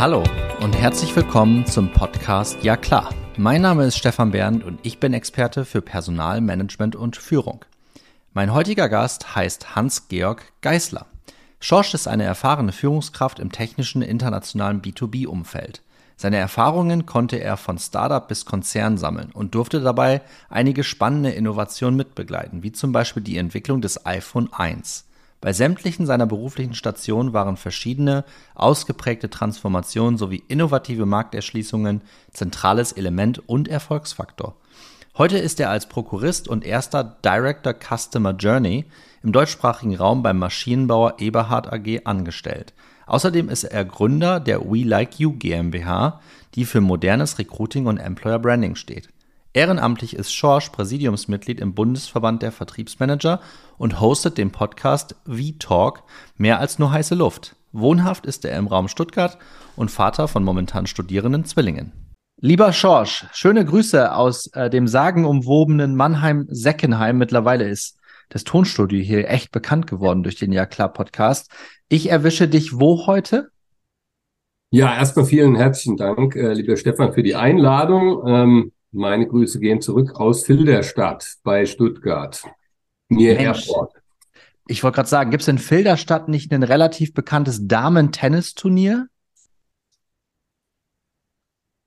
Hallo und herzlich willkommen zum Podcast Ja klar. Mein Name ist Stefan Bernd und ich bin Experte für Personalmanagement und Führung. Mein heutiger Gast heißt Hans-Georg Geisler. Schorsch ist eine erfahrene Führungskraft im technischen internationalen B2B-Umfeld. Seine Erfahrungen konnte er von Startup bis Konzern sammeln und durfte dabei einige spannende Innovationen mitbegleiten, wie zum Beispiel die Entwicklung des iPhone 1. Bei sämtlichen seiner beruflichen Stationen waren verschiedene, ausgeprägte Transformationen sowie innovative Markterschließungen zentrales Element und Erfolgsfaktor. Heute ist er als Prokurist und erster Director Customer Journey im deutschsprachigen Raum beim Maschinenbauer Eberhard AG angestellt. Außerdem ist er Gründer der We Like You GmbH, die für modernes Recruiting und Employer Branding steht. Ehrenamtlich ist Schorsch Präsidiumsmitglied im Bundesverband der Vertriebsmanager und hostet den Podcast V-Talk mehr als nur heiße Luft. Wohnhaft ist er im Raum Stuttgart und Vater von momentan studierenden Zwillingen. Lieber Schorsch, schöne Grüße aus äh, dem sagenumwobenen Mannheim-Seckenheim. Mittlerweile ist das Tonstudio hier echt bekannt geworden durch den Ja klar Podcast. Ich erwische dich wo heute? Ja, erstmal vielen herzlichen Dank, äh, lieber Stefan, für die Einladung. Ähm, meine Grüße gehen zurück aus Filderstadt bei Stuttgart, mir Airport. Ich wollte gerade sagen, gibt es in Filderstadt nicht ein relativ bekanntes Damen-Tennisturnier?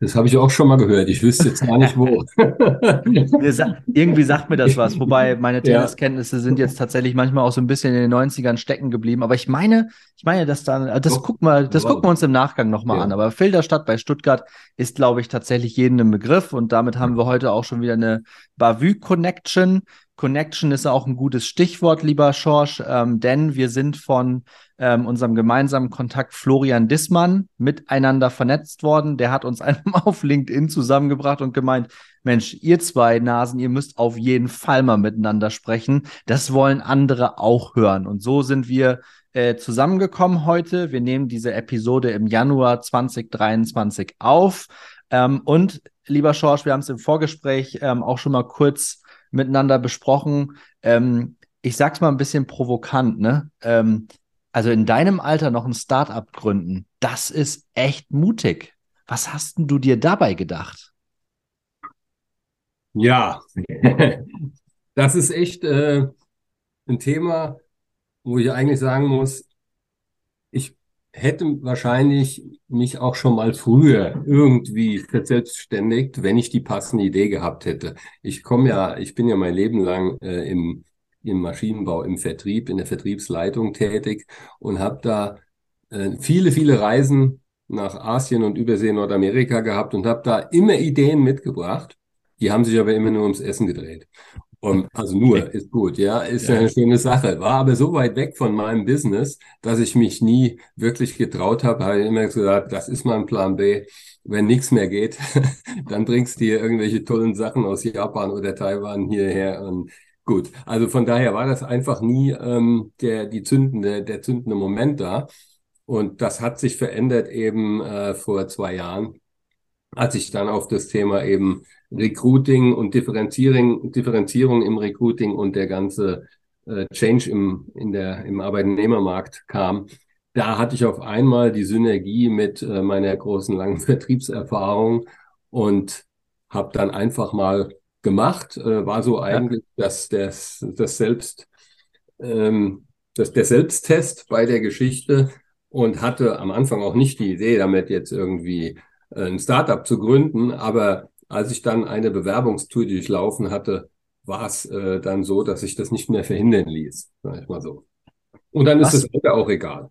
Das habe ich auch schon mal gehört. Ich wüsste jetzt gar nicht wo. Irgendwie sagt mir das was. Wobei meine Tenniskenntnisse sind jetzt tatsächlich manchmal auch so ein bisschen in den 90ern stecken geblieben. Aber ich meine, ich meine, dass dann, das Doch, gucken wir, das gucken wir uns im Nachgang nochmal ja. an. Aber Filderstadt bei Stuttgart ist, glaube ich, tatsächlich jedem ein Begriff. Und damit haben wir heute auch schon wieder eine Bavü Connection. Connection ist auch ein gutes Stichwort, lieber Schorsch, ähm, denn wir sind von ähm, unserem gemeinsamen Kontakt Florian Dissmann miteinander vernetzt worden. Der hat uns einmal auf LinkedIn zusammengebracht und gemeint, Mensch, ihr zwei Nasen, ihr müsst auf jeden Fall mal miteinander sprechen. Das wollen andere auch hören. Und so sind wir äh, zusammengekommen heute. Wir nehmen diese Episode im Januar 2023 auf. Ähm, und lieber Schorsch, wir haben es im Vorgespräch ähm, auch schon mal kurz miteinander besprochen. Ähm, ich sag's mal ein bisschen provokant, ne? Ähm, also in deinem Alter noch ein Startup gründen, das ist echt mutig. Was hast du dir dabei gedacht? Ja, das ist echt äh, ein Thema, wo ich eigentlich sagen muss, ich hätte wahrscheinlich mich auch schon mal früher irgendwie verselbstständigt, wenn ich die passende Idee gehabt hätte. Ich komme ja, ich bin ja mein Leben lang äh, im im Maschinenbau, im Vertrieb, in der Vertriebsleitung tätig und habe da äh, viele, viele Reisen nach Asien und Übersee Nordamerika gehabt und habe da immer Ideen mitgebracht. Die haben sich aber immer nur ums Essen gedreht. Und, also nur ist gut, ja, ist ja. eine schöne Sache. War aber so weit weg von meinem Business, dass ich mich nie wirklich getraut habe. Habe immer gesagt, das ist mein Plan B. Wenn nichts mehr geht, dann bringst du hier irgendwelche tollen Sachen aus Japan oder Taiwan hierher und Gut, also von daher war das einfach nie ähm, der, die zündende, der zündende Moment da. Und das hat sich verändert eben äh, vor zwei Jahren, als ich dann auf das Thema eben Recruiting und Differenzierung, Differenzierung im Recruiting und der ganze äh, Change im, in der, im Arbeitnehmermarkt kam. Da hatte ich auf einmal die Synergie mit äh, meiner großen langen Vertriebserfahrung und habe dann einfach mal gemacht, äh, war so eigentlich ja. das, das, das Selbst, ähm, das, der Selbsttest bei der Geschichte und hatte am Anfang auch nicht die Idee, damit jetzt irgendwie ein Startup zu gründen. Aber als ich dann eine Bewerbungstour durchlaufen hatte, war es äh, dann so, dass ich das nicht mehr verhindern ließ, sag ich mal so. Und dann Was? ist es auch egal.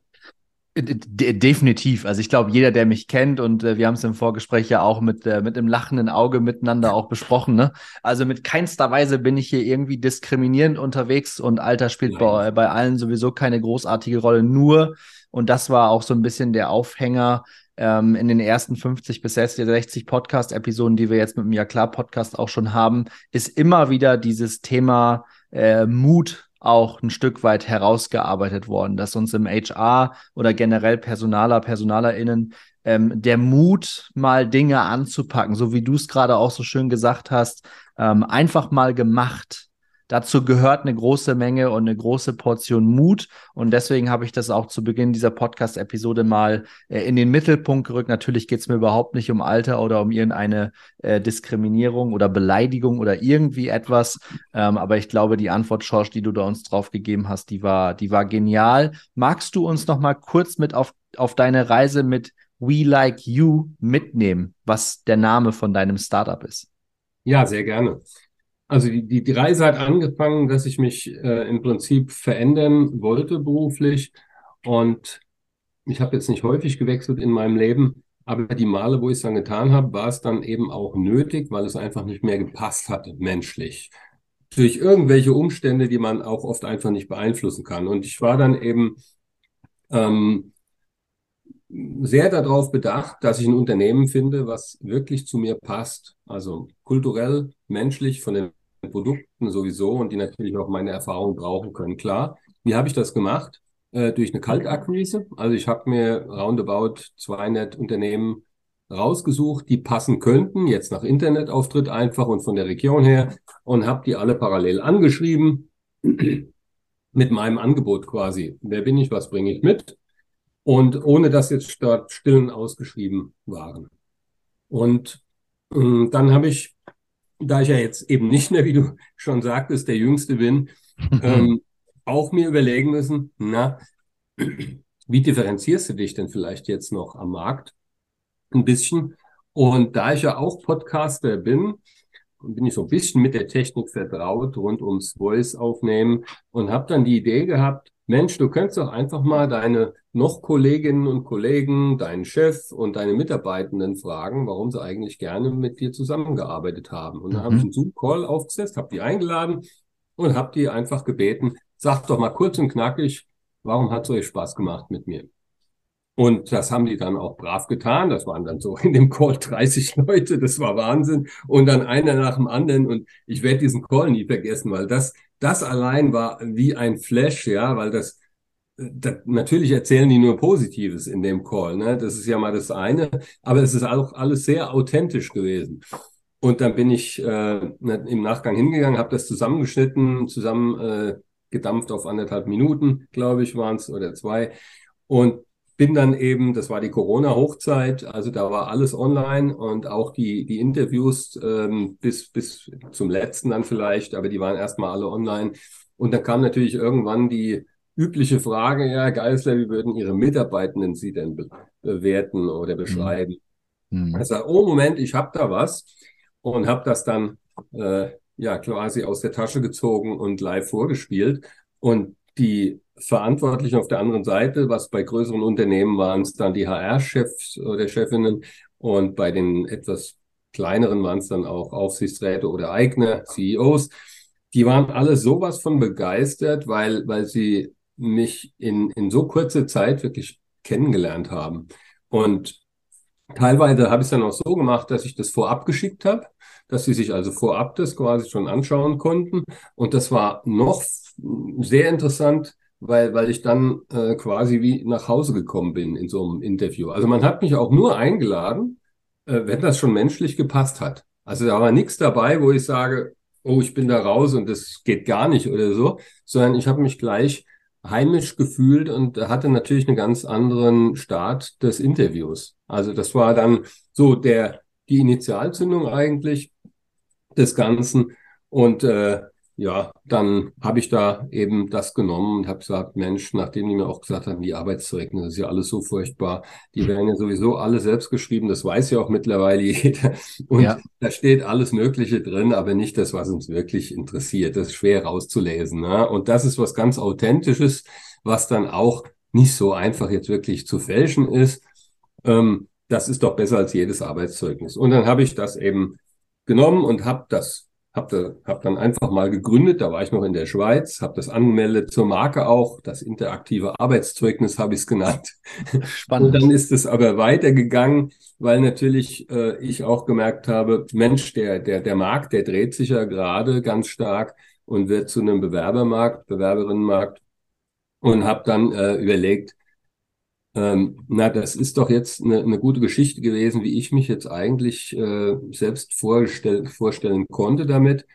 De definitiv. Also ich glaube, jeder, der mich kennt und äh, wir haben es im Vorgespräch ja auch mit, äh, mit einem lachenden Auge miteinander auch besprochen. Ne? Also mit keinster Weise bin ich hier irgendwie diskriminierend unterwegs und Alter spielt bei, bei allen sowieso keine großartige Rolle. Nur, und das war auch so ein bisschen der Aufhänger ähm, in den ersten 50 bis 60 Podcast-Episoden, die wir jetzt mit dem Ja klar Podcast auch schon haben, ist immer wieder dieses Thema äh, Mut auch ein Stück weit herausgearbeitet worden, dass uns im HR oder generell Personaler, PersonalerInnen ähm, der Mut, mal Dinge anzupacken, so wie du es gerade auch so schön gesagt hast, ähm, einfach mal gemacht, dazu gehört eine große Menge und eine große Portion Mut. Und deswegen habe ich das auch zu Beginn dieser Podcast-Episode mal äh, in den Mittelpunkt gerückt. Natürlich geht es mir überhaupt nicht um Alter oder um irgendeine äh, Diskriminierung oder Beleidigung oder irgendwie etwas. Ähm, aber ich glaube, die Antwort, Schorsch, die du da uns drauf gegeben hast, die war, die war genial. Magst du uns noch mal kurz mit auf, auf deine Reise mit We Like You mitnehmen, was der Name von deinem Startup ist? Ja, sehr gerne. Also die, die, die Reise hat angefangen, dass ich mich äh, im Prinzip verändern wollte beruflich. Und ich habe jetzt nicht häufig gewechselt in meinem Leben, aber die Male, wo ich es dann getan habe, war es dann eben auch nötig, weil es einfach nicht mehr gepasst hatte, menschlich. Durch irgendwelche Umstände, die man auch oft einfach nicht beeinflussen kann. Und ich war dann eben ähm, sehr darauf bedacht, dass ich ein Unternehmen finde, was wirklich zu mir passt. Also kulturell, menschlich, von den Produkten sowieso und die natürlich auch meine Erfahrung brauchen können. Klar, wie habe ich das gemacht? Äh, durch eine Kaltakquise. Also ich habe mir roundabout 200 Unternehmen rausgesucht, die passen könnten, jetzt nach Internetauftritt einfach und von der Region her und habe die alle parallel angeschrieben mit meinem Angebot quasi. Wer bin ich, was bringe ich mit? und ohne dass jetzt dort Stillen ausgeschrieben waren. Und äh, dann habe ich, da ich ja jetzt eben nicht mehr, wie du schon sagtest, der Jüngste bin, ähm, auch mir überlegen müssen, na, wie differenzierst du dich denn vielleicht jetzt noch am Markt? Ein bisschen. Und da ich ja auch Podcaster bin, bin ich so ein bisschen mit der Technik vertraut rund ums Voice aufnehmen und habe dann die Idee gehabt, Mensch, du könntest doch einfach mal deine noch Kolleginnen und Kollegen, deinen Chef und deine Mitarbeitenden fragen, warum sie eigentlich gerne mit dir zusammengearbeitet haben. Und dann mhm. habe ich einen Zoom-Call aufgesetzt, habe die eingeladen und habe die einfach gebeten, sagt doch mal kurz und knackig, warum hat es euch Spaß gemacht mit mir? Und das haben die dann auch brav getan. Das waren dann so in dem Call 30 Leute. Das war Wahnsinn. Und dann einer nach dem anderen. Und ich werde diesen Call nie vergessen, weil das, das allein war wie ein Flash, ja, weil das, das, natürlich erzählen die nur Positives in dem Call, ne? Das ist ja mal das eine, aber es ist auch alles sehr authentisch gewesen. Und dann bin ich äh, im Nachgang hingegangen, habe das zusammengeschnitten, zusammen äh, gedampft auf anderthalb Minuten, glaube ich, waren es oder zwei. Und bin dann eben, das war die Corona-Hochzeit, also da war alles online und auch die, die Interviews ähm, bis, bis zum letzten dann vielleicht, aber die waren erstmal alle online. Und dann kam natürlich irgendwann die übliche Frage, ja, Geisler, wie würden Ihre Mitarbeitenden Sie denn be bewerten oder beschreiben? Mhm. Ich sage, oh Moment, ich habe da was und habe das dann äh, ja quasi aus der Tasche gezogen und live vorgespielt. Und die Verantwortlichen auf der anderen Seite, was bei größeren Unternehmen waren es dann die HR-Chefs oder Chefinnen und bei den etwas kleineren waren es dann auch Aufsichtsräte oder eigene CEOs. Die waren alle sowas von begeistert, weil, weil sie mich in, in so kurzer Zeit wirklich kennengelernt haben. Und teilweise habe ich es dann auch so gemacht, dass ich das vorab geschickt habe, dass sie sich also vorab das quasi schon anschauen konnten. Und das war noch sehr interessant, weil, weil ich dann äh, quasi wie nach Hause gekommen bin in so einem Interview. Also man hat mich auch nur eingeladen, äh, wenn das schon menschlich gepasst hat. Also da war nichts dabei, wo ich sage, oh, ich bin da raus und das geht gar nicht oder so, sondern ich habe mich gleich heimisch gefühlt und hatte natürlich einen ganz anderen Start des Interviews. Also das war dann so der die Initialzündung eigentlich des Ganzen und äh, ja, dann habe ich da eben das genommen und habe gesagt, Mensch, nachdem die mir auch gesagt haben, die Arbeitszeugnisse, das ist ja alles so furchtbar, die werden ja sowieso alle selbst geschrieben, das weiß ja auch mittlerweile jeder. Und ja. da steht alles Mögliche drin, aber nicht das, was uns wirklich interessiert. Das ist schwer rauszulesen. Ne? Und das ist was ganz Authentisches, was dann auch nicht so einfach jetzt wirklich zu fälschen ist. Ähm, das ist doch besser als jedes Arbeitszeugnis. Und dann habe ich das eben genommen und habe das habe hab dann einfach mal gegründet, da war ich noch in der Schweiz, habe das angemeldet zur Marke auch, das interaktive Arbeitszeugnis habe ich es genannt. Spannend. Und dann ist es aber weitergegangen, weil natürlich äh, ich auch gemerkt habe, Mensch, der, der, der Markt, der dreht sich ja gerade ganz stark und wird zu einem Bewerbermarkt, Bewerberinnenmarkt und habe dann äh, überlegt, ähm, na, das ist doch jetzt eine, eine gute Geschichte gewesen, wie ich mich jetzt eigentlich äh, selbst vorstell, vorstellen konnte damit.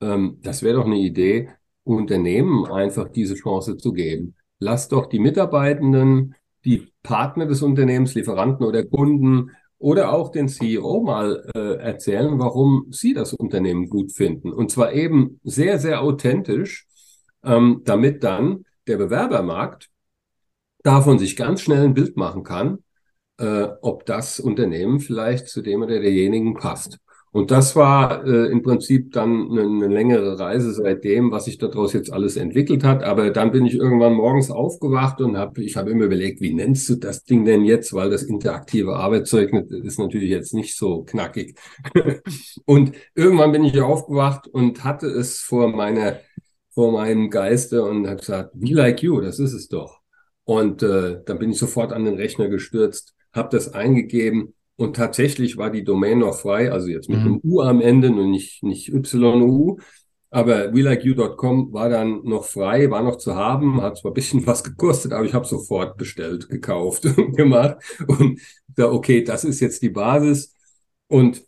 ähm, das wäre doch eine Idee, Unternehmen einfach diese Chance zu geben. Lass doch die Mitarbeitenden, die Partner des Unternehmens, Lieferanten oder Kunden oder auch den CEO mal äh, erzählen, warum sie das Unternehmen gut finden. Und zwar eben sehr, sehr authentisch, ähm, damit dann der Bewerbermarkt davon sich ganz schnell ein Bild machen kann, äh, ob das Unternehmen vielleicht zu dem oder derjenigen passt. Und das war äh, im Prinzip dann eine, eine, längere Reise seitdem, was sich daraus jetzt alles entwickelt hat. Aber dann bin ich irgendwann morgens aufgewacht und habe, ich habe immer überlegt, wie nennst du das Ding denn jetzt? Weil das interaktive Arbeitszeugnis ist natürlich jetzt nicht so knackig. und irgendwann bin ich aufgewacht und hatte es vor meiner, vor meinem Geiste und habe gesagt, be like you, das ist es doch. Und äh, dann bin ich sofort an den Rechner gestürzt, habe das eingegeben und tatsächlich war die Domain noch frei, also jetzt mit mhm. einem U am Ende und nicht, nicht YU. Aber welikeYou.com war dann noch frei, war noch zu haben, hat zwar ein bisschen was gekostet, aber ich habe sofort bestellt, gekauft und gemacht. Und da, okay, das ist jetzt die Basis. Und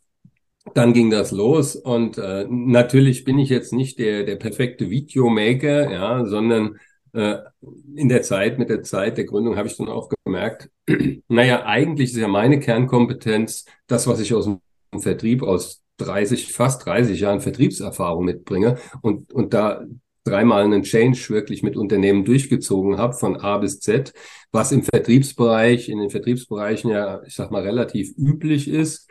dann ging das los. Und äh, natürlich bin ich jetzt nicht der, der perfekte Videomaker, ja, sondern in der Zeit, mit der Zeit der Gründung habe ich dann auch gemerkt, naja, eigentlich ist ja meine Kernkompetenz das, was ich aus dem Vertrieb, aus 30, fast 30 Jahren Vertriebserfahrung mitbringe und, und da dreimal einen Change wirklich mit Unternehmen durchgezogen habe, von A bis Z, was im Vertriebsbereich, in den Vertriebsbereichen ja, ich sag mal, relativ üblich ist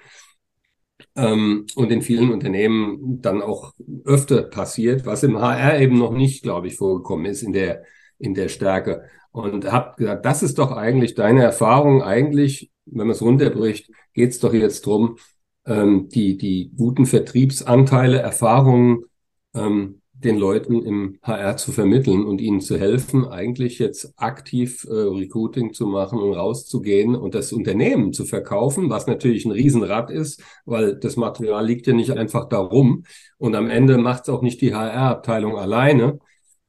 ähm, und in vielen Unternehmen dann auch öfter passiert, was im HR eben noch nicht, glaube ich, vorgekommen ist in der, in der Stärke. Und habe gesagt, das ist doch eigentlich deine Erfahrung. Eigentlich, wenn man es runterbricht, geht es doch jetzt drum, ähm, die, die guten Vertriebsanteile, Erfahrungen ähm, den Leuten im HR zu vermitteln und ihnen zu helfen, eigentlich jetzt aktiv äh, Recruiting zu machen und rauszugehen und das Unternehmen zu verkaufen, was natürlich ein Riesenrad ist, weil das Material liegt ja nicht einfach darum. Und am Ende macht es auch nicht die HR-Abteilung alleine,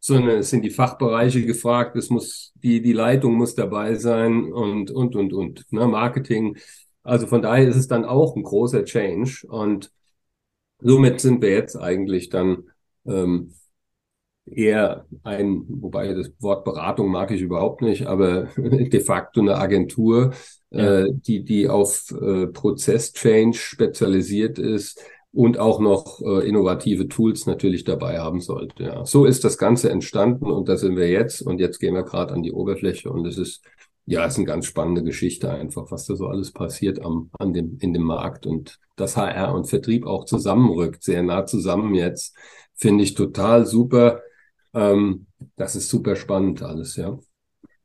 sondern es sind die Fachbereiche gefragt, es muss, die, die Leitung muss dabei sein und, und, und, und, ne, Marketing. Also von daher ist es dann auch ein großer Change und somit sind wir jetzt eigentlich dann ähm, eher ein, wobei das Wort Beratung mag ich überhaupt nicht, aber de facto eine Agentur, ja. äh, die, die auf äh, Prozess-Change spezialisiert ist und auch noch äh, innovative Tools natürlich dabei haben sollte. Ja. So ist das Ganze entstanden und da sind wir jetzt und jetzt gehen wir gerade an die Oberfläche und es ist ja, es ist eine ganz spannende Geschichte einfach, was da so alles passiert am, an dem, in dem Markt und dass HR und Vertrieb auch zusammenrückt, sehr nah zusammen jetzt Finde ich total super. Ähm, das ist super spannend alles, ja.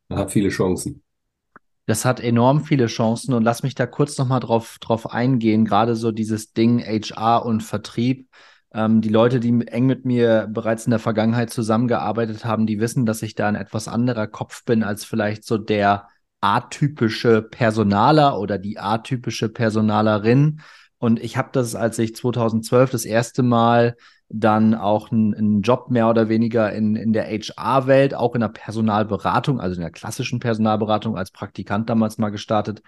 Man hat viele Chancen. Das hat enorm viele Chancen und lass mich da kurz nochmal drauf, drauf eingehen. Gerade so dieses Ding HR und Vertrieb. Ähm, die Leute, die eng mit mir bereits in der Vergangenheit zusammengearbeitet haben, die wissen, dass ich da ein etwas anderer Kopf bin als vielleicht so der atypische Personaler oder die atypische Personalerin. Und ich habe das, als ich 2012 das erste Mal dann auch einen Job mehr oder weniger in, in der HR-Welt, auch in der Personalberatung, also in der klassischen Personalberatung als Praktikant damals mal gestartet.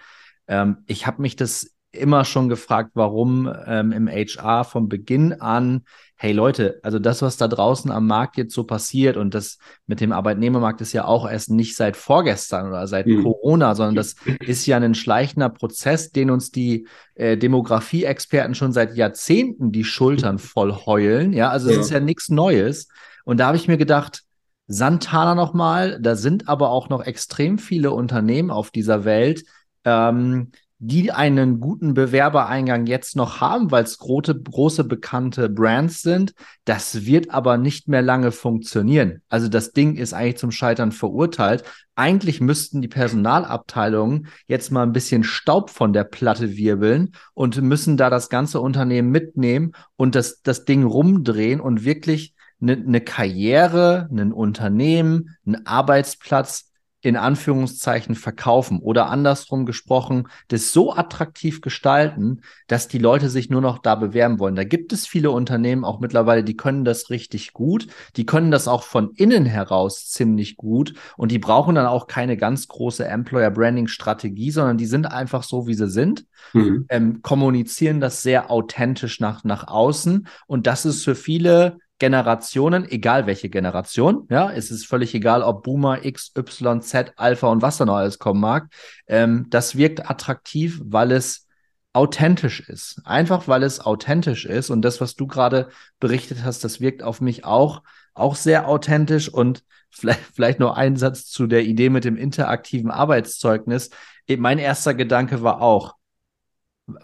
Ähm, ich habe mich das immer schon gefragt, warum ähm, im HR von Beginn an, hey Leute, also das, was da draußen am Markt jetzt so passiert und das mit dem Arbeitnehmermarkt ist ja auch erst nicht seit vorgestern oder seit mhm. Corona, sondern das ist ja ein schleichender Prozess, den uns die äh, Demografie-Experten schon seit Jahrzehnten die Schultern voll heulen. Ja, also es ja. ist ja nichts Neues. Und da habe ich mir gedacht, Santana nochmal, da sind aber auch noch extrem viele Unternehmen auf dieser Welt, ähm, die einen guten Bewerbereingang jetzt noch haben, weil es große, große bekannte Brands sind. Das wird aber nicht mehr lange funktionieren. Also das Ding ist eigentlich zum Scheitern verurteilt. Eigentlich müssten die Personalabteilungen jetzt mal ein bisschen Staub von der Platte wirbeln und müssen da das ganze Unternehmen mitnehmen und das, das Ding rumdrehen und wirklich eine, eine Karriere, ein Unternehmen, einen Arbeitsplatz in Anführungszeichen verkaufen oder andersrum gesprochen, das so attraktiv gestalten, dass die Leute sich nur noch da bewerben wollen. Da gibt es viele Unternehmen auch mittlerweile, die können das richtig gut, die können das auch von innen heraus ziemlich gut und die brauchen dann auch keine ganz große Employer Branding Strategie, sondern die sind einfach so, wie sie sind, mhm. ähm, kommunizieren das sehr authentisch nach, nach außen und das ist für viele Generationen, egal welche Generation, ja, es ist völlig egal, ob Boomer, X, Y, Z, Alpha und was da noch alles kommen mag. Ähm, das wirkt attraktiv, weil es authentisch ist. Einfach weil es authentisch ist. Und das, was du gerade berichtet hast, das wirkt auf mich auch, auch sehr authentisch. Und vielleicht, vielleicht nur ein Satz zu der Idee mit dem interaktiven Arbeitszeugnis. Mein erster Gedanke war auch,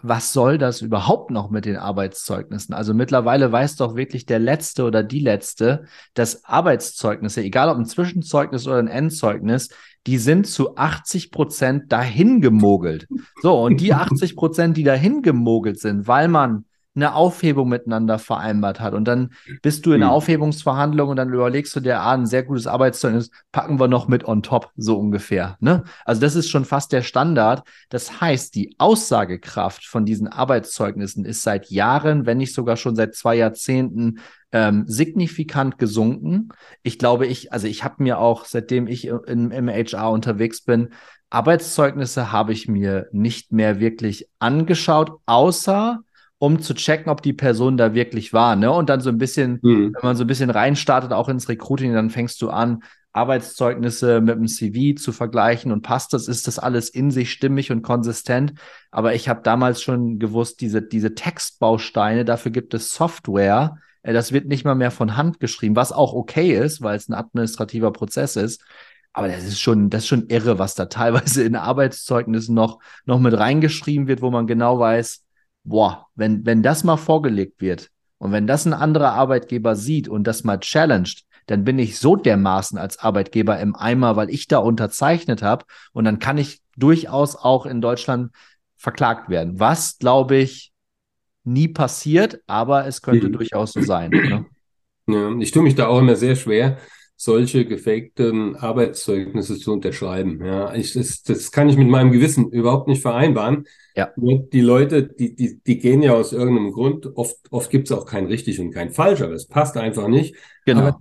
was soll das überhaupt noch mit den Arbeitszeugnissen? Also mittlerweile weiß doch wirklich der Letzte oder die Letzte, dass Arbeitszeugnisse, egal ob ein Zwischenzeugnis oder ein Endzeugnis, die sind zu 80 Prozent dahin gemogelt. So, und die 80 Prozent, die dahin gemogelt sind, weil man eine Aufhebung miteinander vereinbart hat. Und dann bist du in einer hm. Aufhebungsverhandlung und dann überlegst du dir, ah, ein sehr gutes Arbeitszeugnis packen wir noch mit on top, so ungefähr. Ne? Also das ist schon fast der Standard. Das heißt, die Aussagekraft von diesen Arbeitszeugnissen ist seit Jahren, wenn nicht sogar schon seit zwei Jahrzehnten ähm, signifikant gesunken. Ich glaube, ich, also ich habe mir auch, seitdem ich in, im HR unterwegs bin, Arbeitszeugnisse habe ich mir nicht mehr wirklich angeschaut, außer um zu checken, ob die Person da wirklich war. Ne? Und dann so ein bisschen, mhm. wenn man so ein bisschen reinstartet, auch ins Recruiting, dann fängst du an, Arbeitszeugnisse mit dem CV zu vergleichen und passt das, ist das alles in sich stimmig und konsistent. Aber ich habe damals schon gewusst, diese, diese Textbausteine, dafür gibt es Software, äh, das wird nicht mal mehr von Hand geschrieben, was auch okay ist, weil es ein administrativer Prozess ist. Aber das ist schon, das ist schon irre, was da teilweise in Arbeitszeugnissen noch, noch mit reingeschrieben wird, wo man genau weiß, boah, wenn, wenn das mal vorgelegt wird und wenn das ein anderer Arbeitgeber sieht und das mal challenged, dann bin ich so dermaßen als Arbeitgeber im Eimer, weil ich da unterzeichnet habe und dann kann ich durchaus auch in Deutschland verklagt werden. Was, glaube ich, nie passiert, aber es könnte mhm. durchaus so sein. Ne? Ja, ich tue mich da auch immer sehr schwer, solche gefakten Arbeitszeugnisse zu unterschreiben. Ja, ich, das, das kann ich mit meinem Gewissen überhaupt nicht vereinbaren. Ja. Die Leute, die, die, die gehen ja aus irgendeinem Grund. Oft, oft gibt es auch kein richtig und kein falsch, aber es passt einfach nicht. Genau. Aber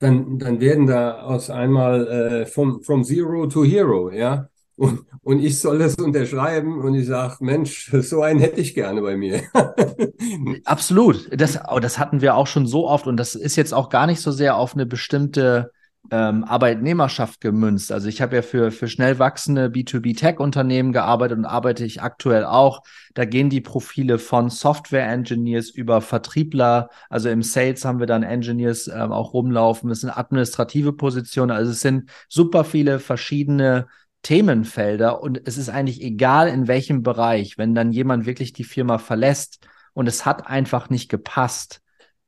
dann, dann werden da aus einmal äh, from, from zero to hero, ja. Und, und ich soll das unterschreiben und ich sage, Mensch, so einen hätte ich gerne bei mir. Absolut. Das, oh, das hatten wir auch schon so oft und das ist jetzt auch gar nicht so sehr auf eine bestimmte ähm, Arbeitnehmerschaft gemünzt. Also ich habe ja für, für schnell wachsende B2B-Tech-Unternehmen gearbeitet und arbeite ich aktuell auch. Da gehen die Profile von Software-Engineers über Vertriebler. Also im Sales haben wir dann Engineers ähm, auch rumlaufen. Es sind administrative Positionen. Also es sind super viele verschiedene Themenfelder und es ist eigentlich egal, in welchem Bereich, wenn dann jemand wirklich die Firma verlässt und es hat einfach nicht gepasst,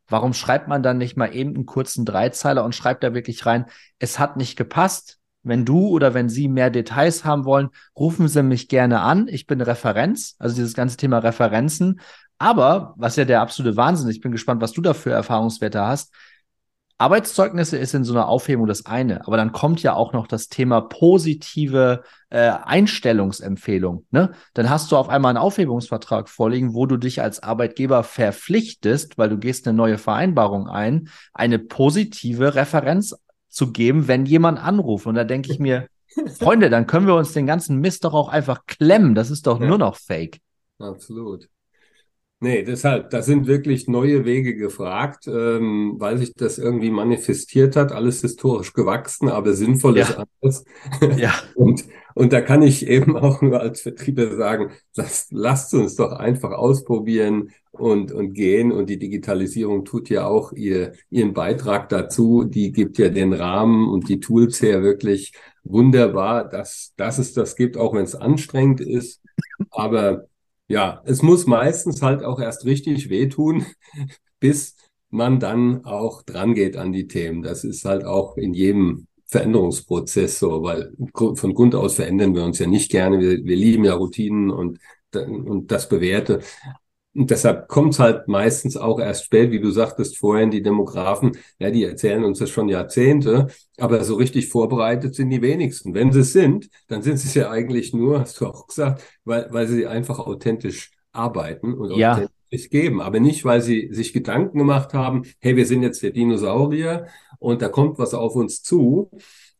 warum schreibt man dann nicht mal eben einen kurzen Dreizeiler und schreibt da wirklich rein, es hat nicht gepasst. Wenn du oder wenn Sie mehr Details haben wollen, rufen Sie mich gerne an. Ich bin Referenz, also dieses ganze Thema Referenzen. Aber, was ja der absolute Wahnsinn, ich bin gespannt, was du da für Erfahrungswerte hast. Arbeitszeugnisse ist in so einer Aufhebung das eine, aber dann kommt ja auch noch das Thema positive äh, Einstellungsempfehlung. Ne? Dann hast du auf einmal einen Aufhebungsvertrag vorliegen, wo du dich als Arbeitgeber verpflichtest, weil du gehst eine neue Vereinbarung ein, eine positive Referenz zu geben, wenn jemand anruft. Und da denke ich mir, Freunde, dann können wir uns den ganzen Mist doch auch einfach klemmen. Das ist doch ja. nur noch Fake. Absolut. Nee, deshalb, da sind wirklich neue Wege gefragt, ähm, weil sich das irgendwie manifestiert hat, alles historisch gewachsen, aber sinnvoll ist ja. anders. Ja. und, und da kann ich eben auch nur als Vertrieber sagen, lasst, lasst uns doch einfach ausprobieren und, und gehen. Und die Digitalisierung tut ja auch ihr, ihren Beitrag dazu. Die gibt ja den Rahmen und die Tools her wirklich wunderbar, dass, dass es das gibt, auch wenn es anstrengend ist. Aber ja, es muss meistens halt auch erst richtig wehtun, bis man dann auch dran geht an die Themen. Das ist halt auch in jedem Veränderungsprozess so, weil von Grund aus verändern wir uns ja nicht gerne. Wir, wir lieben ja Routinen und, und das Bewährte. Und deshalb kommt es halt meistens auch erst spät, wie du sagtest vorhin, die Demografen, ja, die erzählen uns das schon Jahrzehnte, aber so richtig vorbereitet sind die wenigsten. Wenn sie es sind, dann sind sie es ja eigentlich nur, hast du auch gesagt, weil, weil sie einfach authentisch arbeiten und ja. authentisch geben, aber nicht, weil sie sich Gedanken gemacht haben, hey, wir sind jetzt der Dinosaurier und da kommt was auf uns zu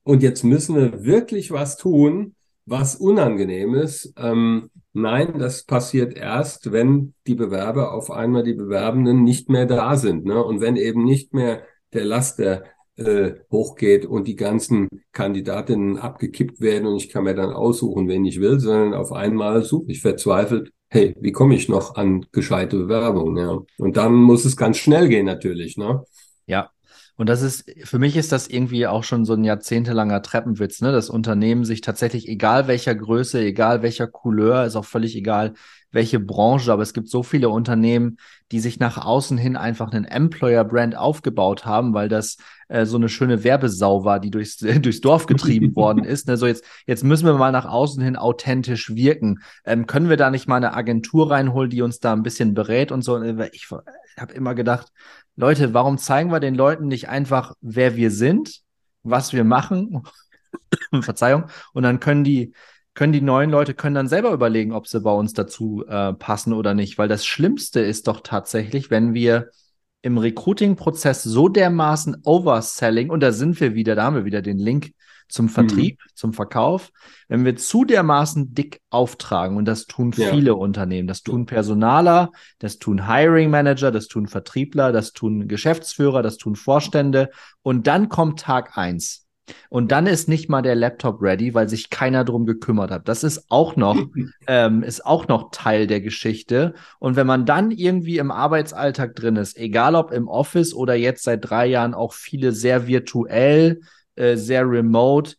und jetzt müssen wir wirklich was tun, was unangenehm ist. Ähm, nein, das passiert erst, wenn die Bewerber auf einmal die Bewerbenden nicht mehr da sind. Ne? Und wenn eben nicht mehr der Laster äh, hochgeht und die ganzen Kandidatinnen abgekippt werden und ich kann mir dann aussuchen, wen ich will, sondern auf einmal suche ich verzweifelt, hey, wie komme ich noch an gescheite Bewerbungen? Ja? Und dann muss es ganz schnell gehen natürlich. Ne? Ja, und das ist, für mich ist das irgendwie auch schon so ein jahrzehntelanger Treppenwitz, ne? Das Unternehmen sich tatsächlich, egal welcher Größe, egal welcher Couleur, ist auch völlig egal, welche Branche, aber es gibt so viele Unternehmen, die sich nach außen hin einfach einen Employer-Brand aufgebaut haben, weil das äh, so eine schöne Werbesau war, die durchs, durchs Dorf getrieben worden ist. Ne? So jetzt, jetzt müssen wir mal nach außen hin authentisch wirken. Ähm, können wir da nicht mal eine Agentur reinholen, die uns da ein bisschen berät und so? Ich habe immer gedacht, Leute, warum zeigen wir den Leuten nicht einfach, wer wir sind, was wir machen? Verzeihung. Und dann können die, können die neuen Leute können dann selber überlegen, ob sie bei uns dazu äh, passen oder nicht. Weil das Schlimmste ist doch tatsächlich, wenn wir im Recruiting-Prozess so dermaßen Overselling, und da sind wir wieder, da haben wir wieder den Link zum Vertrieb, mhm. zum Verkauf, wenn wir zu dermaßen dick auftragen, und das tun ja. viele Unternehmen, das tun Personaler, das tun Hiring Manager, das tun Vertriebler, das tun Geschäftsführer, das tun Vorstände, und dann kommt Tag eins. Und dann ist nicht mal der Laptop ready, weil sich keiner drum gekümmert hat. Das ist auch noch, ähm, ist auch noch Teil der Geschichte. Und wenn man dann irgendwie im Arbeitsalltag drin ist, egal ob im Office oder jetzt seit drei Jahren auch viele sehr virtuell, äh, sehr remote,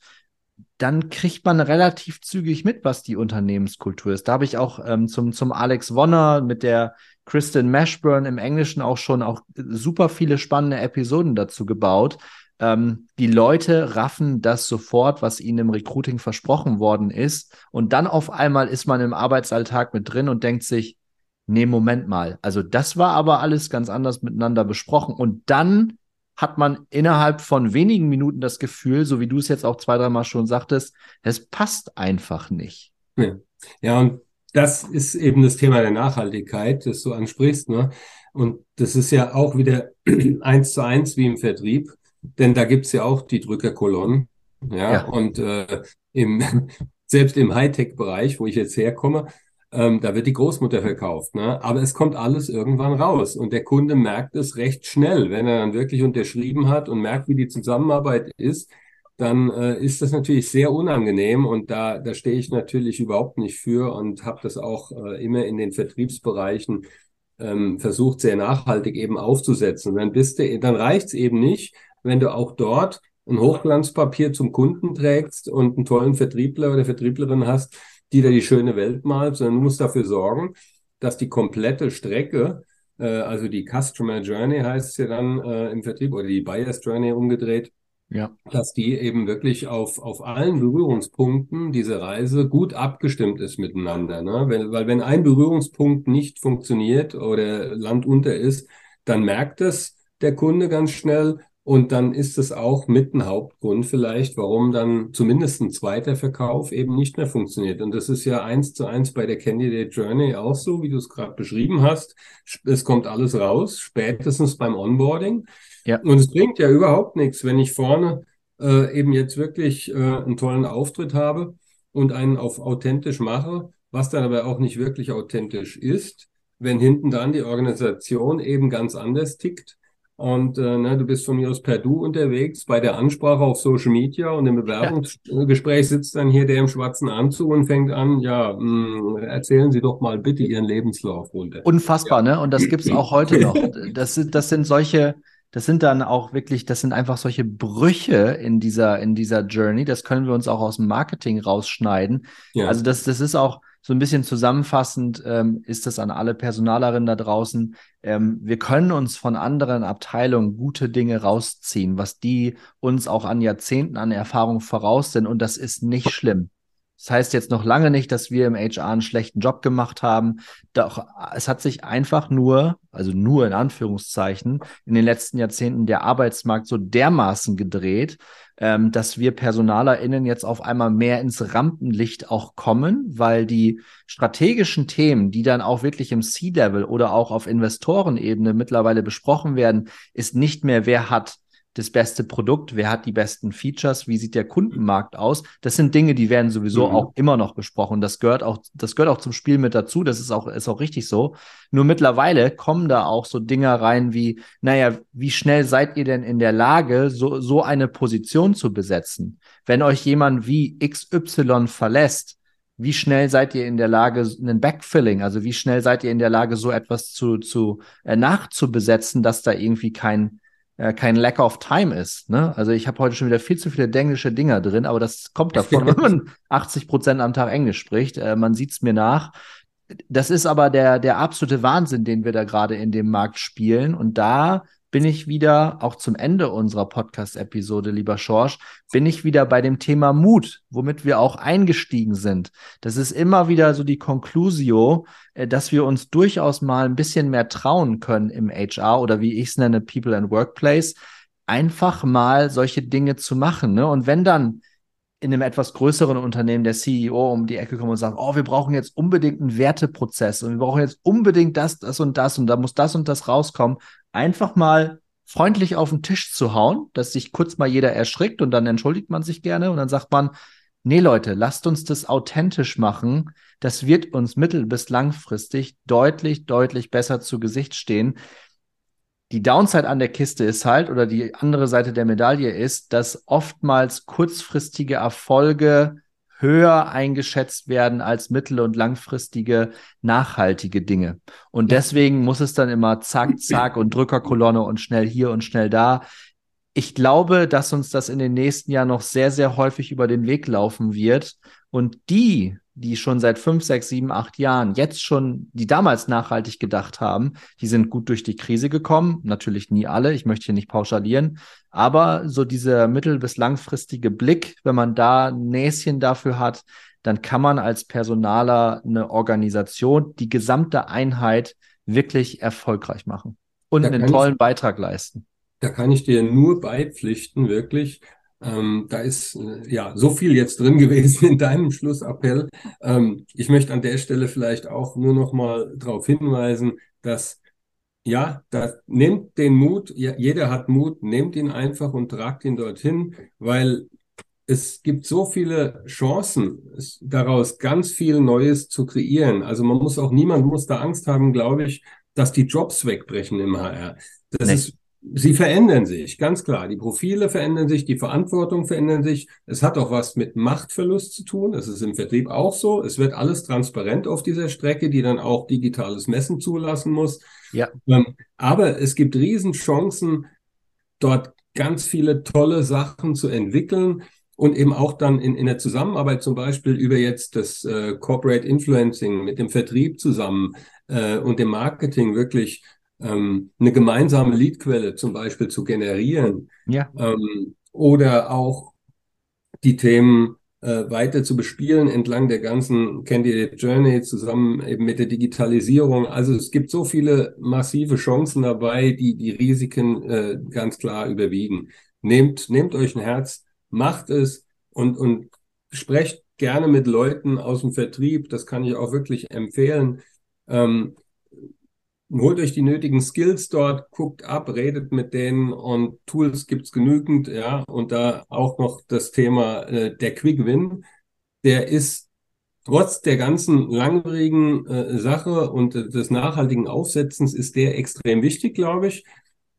dann kriegt man relativ zügig mit, was die Unternehmenskultur ist. Da habe ich auch ähm, zum, zum Alex Wonner mit der Kristen Mashburn im Englischen auch schon auch super viele spannende Episoden dazu gebaut. Ähm, die Leute raffen das sofort, was ihnen im Recruiting versprochen worden ist. Und dann auf einmal ist man im Arbeitsalltag mit drin und denkt sich, nee, Moment mal. Also das war aber alles ganz anders miteinander besprochen. Und dann hat man innerhalb von wenigen Minuten das Gefühl, so wie du es jetzt auch zwei, dreimal schon sagtest, es passt einfach nicht. Ja, ja und das ist eben das Thema der Nachhaltigkeit, das du ansprichst. Ne? Und das ist ja auch wieder eins zu eins wie im Vertrieb, denn da gibt's ja auch die Drückerkolonnen. Ja, ja. und äh, im, selbst im Hightech-Bereich, wo ich jetzt herkomme, ähm, da wird die Großmutter verkauft, ne? Aber es kommt alles irgendwann raus und der Kunde merkt es recht schnell, wenn er dann wirklich unterschrieben hat und merkt, wie die Zusammenarbeit ist, dann äh, ist das natürlich sehr unangenehm und da, da stehe ich natürlich überhaupt nicht für und habe das auch äh, immer in den Vertriebsbereichen ähm, versucht, sehr nachhaltig eben aufzusetzen. Dann bist du, dann reicht's eben nicht, wenn du auch dort ein Hochglanzpapier zum Kunden trägst und einen tollen Vertriebler oder Vertrieblerin hast, die da die schöne Welt malt, sondern du musst dafür sorgen, dass die komplette Strecke, äh, also die Customer Journey heißt es ja dann äh, im Vertrieb oder die Buyers Journey umgedreht, ja. dass die eben wirklich auf, auf allen Berührungspunkten diese Reise gut abgestimmt ist miteinander. Ne? Wenn, weil wenn ein Berührungspunkt nicht funktioniert oder Land unter ist, dann merkt es der Kunde ganz schnell und dann ist es auch mit ein Hauptgrund vielleicht, warum dann zumindest ein zweiter Verkauf eben nicht mehr funktioniert. Und das ist ja eins zu eins bei der Candidate Journey auch so, wie du es gerade beschrieben hast. Es kommt alles raus, spätestens beim Onboarding. Ja. Und es bringt ja überhaupt nichts, wenn ich vorne äh, eben jetzt wirklich äh, einen tollen Auftritt habe und einen auf authentisch mache, was dann aber auch nicht wirklich authentisch ist, wenn hinten dann die Organisation eben ganz anders tickt und äh, ne, du bist von mir aus per Du unterwegs bei der Ansprache auf Social Media und im Bewerbungsgespräch ja. sitzt dann hier der im schwarzen Anzug und fängt an, ja, mh, hm, erzählen Sie doch mal bitte Ihren Lebenslauf runter. Unfassbar, ja. ne? Und das gibt's auch heute noch. Das sind, das sind solche, das sind dann auch wirklich, das sind einfach solche Brüche in dieser, in dieser Journey. Das können wir uns auch aus dem Marketing rausschneiden. Ja. Also das, das ist auch, so ein bisschen zusammenfassend ähm, ist das an alle Personalerinnen da draußen. Ähm, wir können uns von anderen Abteilungen gute Dinge rausziehen, was die uns auch an Jahrzehnten an Erfahrung voraus sind. Und das ist nicht schlimm. Das heißt jetzt noch lange nicht, dass wir im HR einen schlechten Job gemacht haben. Doch es hat sich einfach nur, also nur in Anführungszeichen, in den letzten Jahrzehnten der Arbeitsmarkt so dermaßen gedreht, ähm, dass wir PersonalerInnen jetzt auf einmal mehr ins Rampenlicht auch kommen, weil die strategischen Themen, die dann auch wirklich im C-Level oder auch auf Investorenebene mittlerweile besprochen werden, ist nicht mehr, wer hat das beste Produkt, wer hat die besten Features, wie sieht der Kundenmarkt aus. Das sind Dinge, die werden sowieso mhm. auch immer noch besprochen. Das gehört auch, das gehört auch zum Spiel mit dazu. Das ist auch, ist auch richtig so. Nur mittlerweile kommen da auch so Dinge rein wie, naja, wie schnell seid ihr denn in der Lage, so, so eine Position zu besetzen? Wenn euch jemand wie XY verlässt, wie schnell seid ihr in der Lage, einen Backfilling, also wie schnell seid ihr in der Lage, so etwas zu, zu äh, nachzubesetzen, dass da irgendwie kein, äh, kein Lack of Time ist. Ne? Also ich habe heute schon wieder viel zu viele englische Dinger drin, aber das kommt davon, wenn man 80 Prozent am Tag Englisch spricht. Äh, man sieht's mir nach. Das ist aber der, der absolute Wahnsinn, den wir da gerade in dem Markt spielen. Und da bin ich wieder, auch zum Ende unserer Podcast-Episode, lieber Schorsch, bin ich wieder bei dem Thema Mut, womit wir auch eingestiegen sind. Das ist immer wieder so die Conclusio, äh, dass wir uns durchaus mal ein bisschen mehr trauen können im HR oder wie ich es nenne, People and Workplace, einfach mal solche Dinge zu machen. Ne? Und wenn dann in einem etwas größeren Unternehmen der CEO um die Ecke kommt und sagt, oh, wir brauchen jetzt unbedingt einen Werteprozess und wir brauchen jetzt unbedingt das, das und das und da muss das und das rauskommen, einfach mal freundlich auf den Tisch zu hauen, dass sich kurz mal jeder erschrickt und dann entschuldigt man sich gerne und dann sagt man, nee Leute, lasst uns das authentisch machen. Das wird uns mittel- bis langfristig deutlich, deutlich besser zu Gesicht stehen. Die Downside an der Kiste ist halt, oder die andere Seite der Medaille ist, dass oftmals kurzfristige Erfolge höher eingeschätzt werden als mittel- und langfristige nachhaltige Dinge. Und deswegen muss es dann immer zack, zack und Drückerkolonne und schnell hier und schnell da. Ich glaube, dass uns das in den nächsten Jahren noch sehr, sehr häufig über den Weg laufen wird. Und die, die schon seit fünf, sechs, sieben, acht Jahren jetzt schon, die damals nachhaltig gedacht haben, die sind gut durch die Krise gekommen. Natürlich nie alle, ich möchte hier nicht pauschalieren, aber so dieser mittel- bis langfristige Blick, wenn man da ein Näschen dafür hat, dann kann man als Personaler eine Organisation, die gesamte Einheit wirklich erfolgreich machen und da einen tollen ich, Beitrag leisten. Da kann ich dir nur beipflichten, wirklich. Ähm, da ist äh, ja so viel jetzt drin gewesen in deinem Schlussappell. Ähm, ich möchte an der Stelle vielleicht auch nur noch mal darauf hinweisen, dass ja, da nehmt den Mut, ja, jeder hat Mut, nehmt ihn einfach und tragt ihn dorthin, weil es gibt so viele Chancen, daraus ganz viel Neues zu kreieren. Also man muss auch, niemand muss da Angst haben, glaube ich, dass die Jobs wegbrechen im HR. Das nee. ist Sie verändern sich, ganz klar. Die Profile verändern sich, die Verantwortung verändern sich. Es hat auch was mit Machtverlust zu tun. Das ist im Vertrieb auch so. Es wird alles transparent auf dieser Strecke, die dann auch digitales Messen zulassen muss. Ja. Ähm, aber es gibt Riesenchancen, dort ganz viele tolle Sachen zu entwickeln und eben auch dann in, in der Zusammenarbeit zum Beispiel über jetzt das äh, Corporate Influencing mit dem Vertrieb zusammen äh, und dem Marketing wirklich ähm, eine gemeinsame Leadquelle zum Beispiel zu generieren. Ja. Ähm, oder auch die Themen äh, weiter zu bespielen entlang der ganzen Candidate Journey zusammen eben mit der Digitalisierung. Also es gibt so viele massive Chancen dabei, die die Risiken äh, ganz klar überwiegen. Nehmt, nehmt euch ein Herz, macht es und, und sprecht gerne mit Leuten aus dem Vertrieb. Das kann ich auch wirklich empfehlen. Ähm, holt euch die nötigen Skills dort, guckt ab, redet mit denen und Tools gibt's genügend, ja, und da auch noch das Thema äh, der Quick Win, der ist trotz der ganzen langwierigen äh, Sache und äh, des nachhaltigen Aufsetzens ist der extrem wichtig, glaube ich.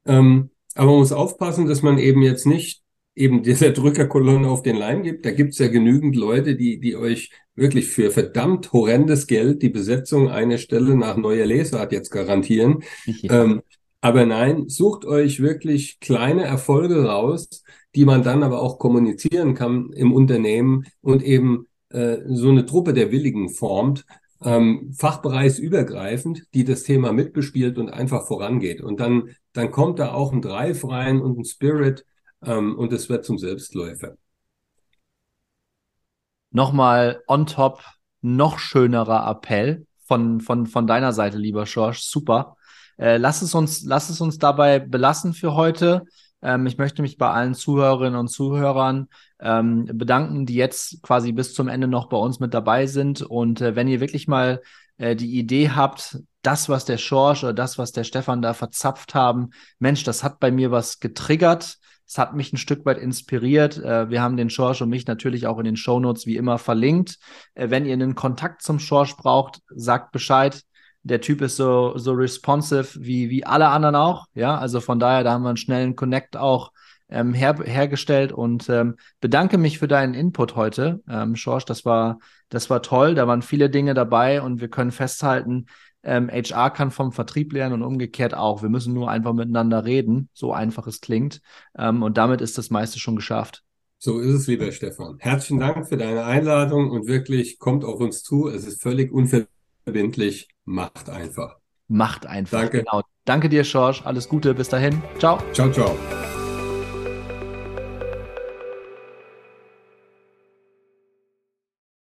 Ähm, aber man muss aufpassen, dass man eben jetzt nicht eben dieser Drückerkolonne auf den Leim gibt. Da gibt's ja genügend Leute, die, die euch wirklich für verdammt horrendes Geld die Besetzung einer Stelle nach neuer Lesart jetzt garantieren. Ja. Ähm, aber nein, sucht euch wirklich kleine Erfolge raus, die man dann aber auch kommunizieren kann im Unternehmen und eben äh, so eine Truppe der Willigen formt, ähm, fachbereichsübergreifend, die das Thema mitbespielt und einfach vorangeht. Und dann, dann kommt da auch ein Drive rein und ein Spirit ähm, und es wird zum Selbstläufer nochmal on top noch schönerer Appell von, von, von deiner Seite, lieber Schorsch. Super. Äh, lass, es uns, lass es uns dabei belassen für heute. Ähm, ich möchte mich bei allen Zuhörerinnen und Zuhörern ähm, bedanken, die jetzt quasi bis zum Ende noch bei uns mit dabei sind. Und äh, wenn ihr wirklich mal äh, die Idee habt, das, was der Schorsch oder das, was der Stefan da verzapft haben, Mensch, das hat bei mir was getriggert Es hat mich ein Stück weit inspiriert. Äh, wir haben den Schorsch und mich natürlich auch in den Shownotes wie immer verlinkt. Äh, wenn ihr einen Kontakt zum Schorsch braucht, sagt Bescheid. Der Typ ist so, so responsive wie, wie alle anderen auch. Ja, also von daher, da haben wir einen schnellen Connect auch ähm, her, hergestellt und ähm, bedanke mich für deinen Input heute, ähm, Schorsch. Das war, das war toll. Da waren viele Dinge dabei und wir können festhalten, ähm, HR kann vom Vertrieb lernen und umgekehrt auch. Wir müssen nur einfach miteinander reden, so einfach es klingt. Ähm, und damit ist das meiste schon geschafft. So ist es, lieber Stefan. Herzlichen Dank für deine Einladung und wirklich kommt auf uns zu. Es ist völlig unverbindlich. Macht einfach. Macht einfach. Danke. Genau. Danke dir, Schorsch. Alles Gute. Bis dahin. Ciao. Ciao, ciao.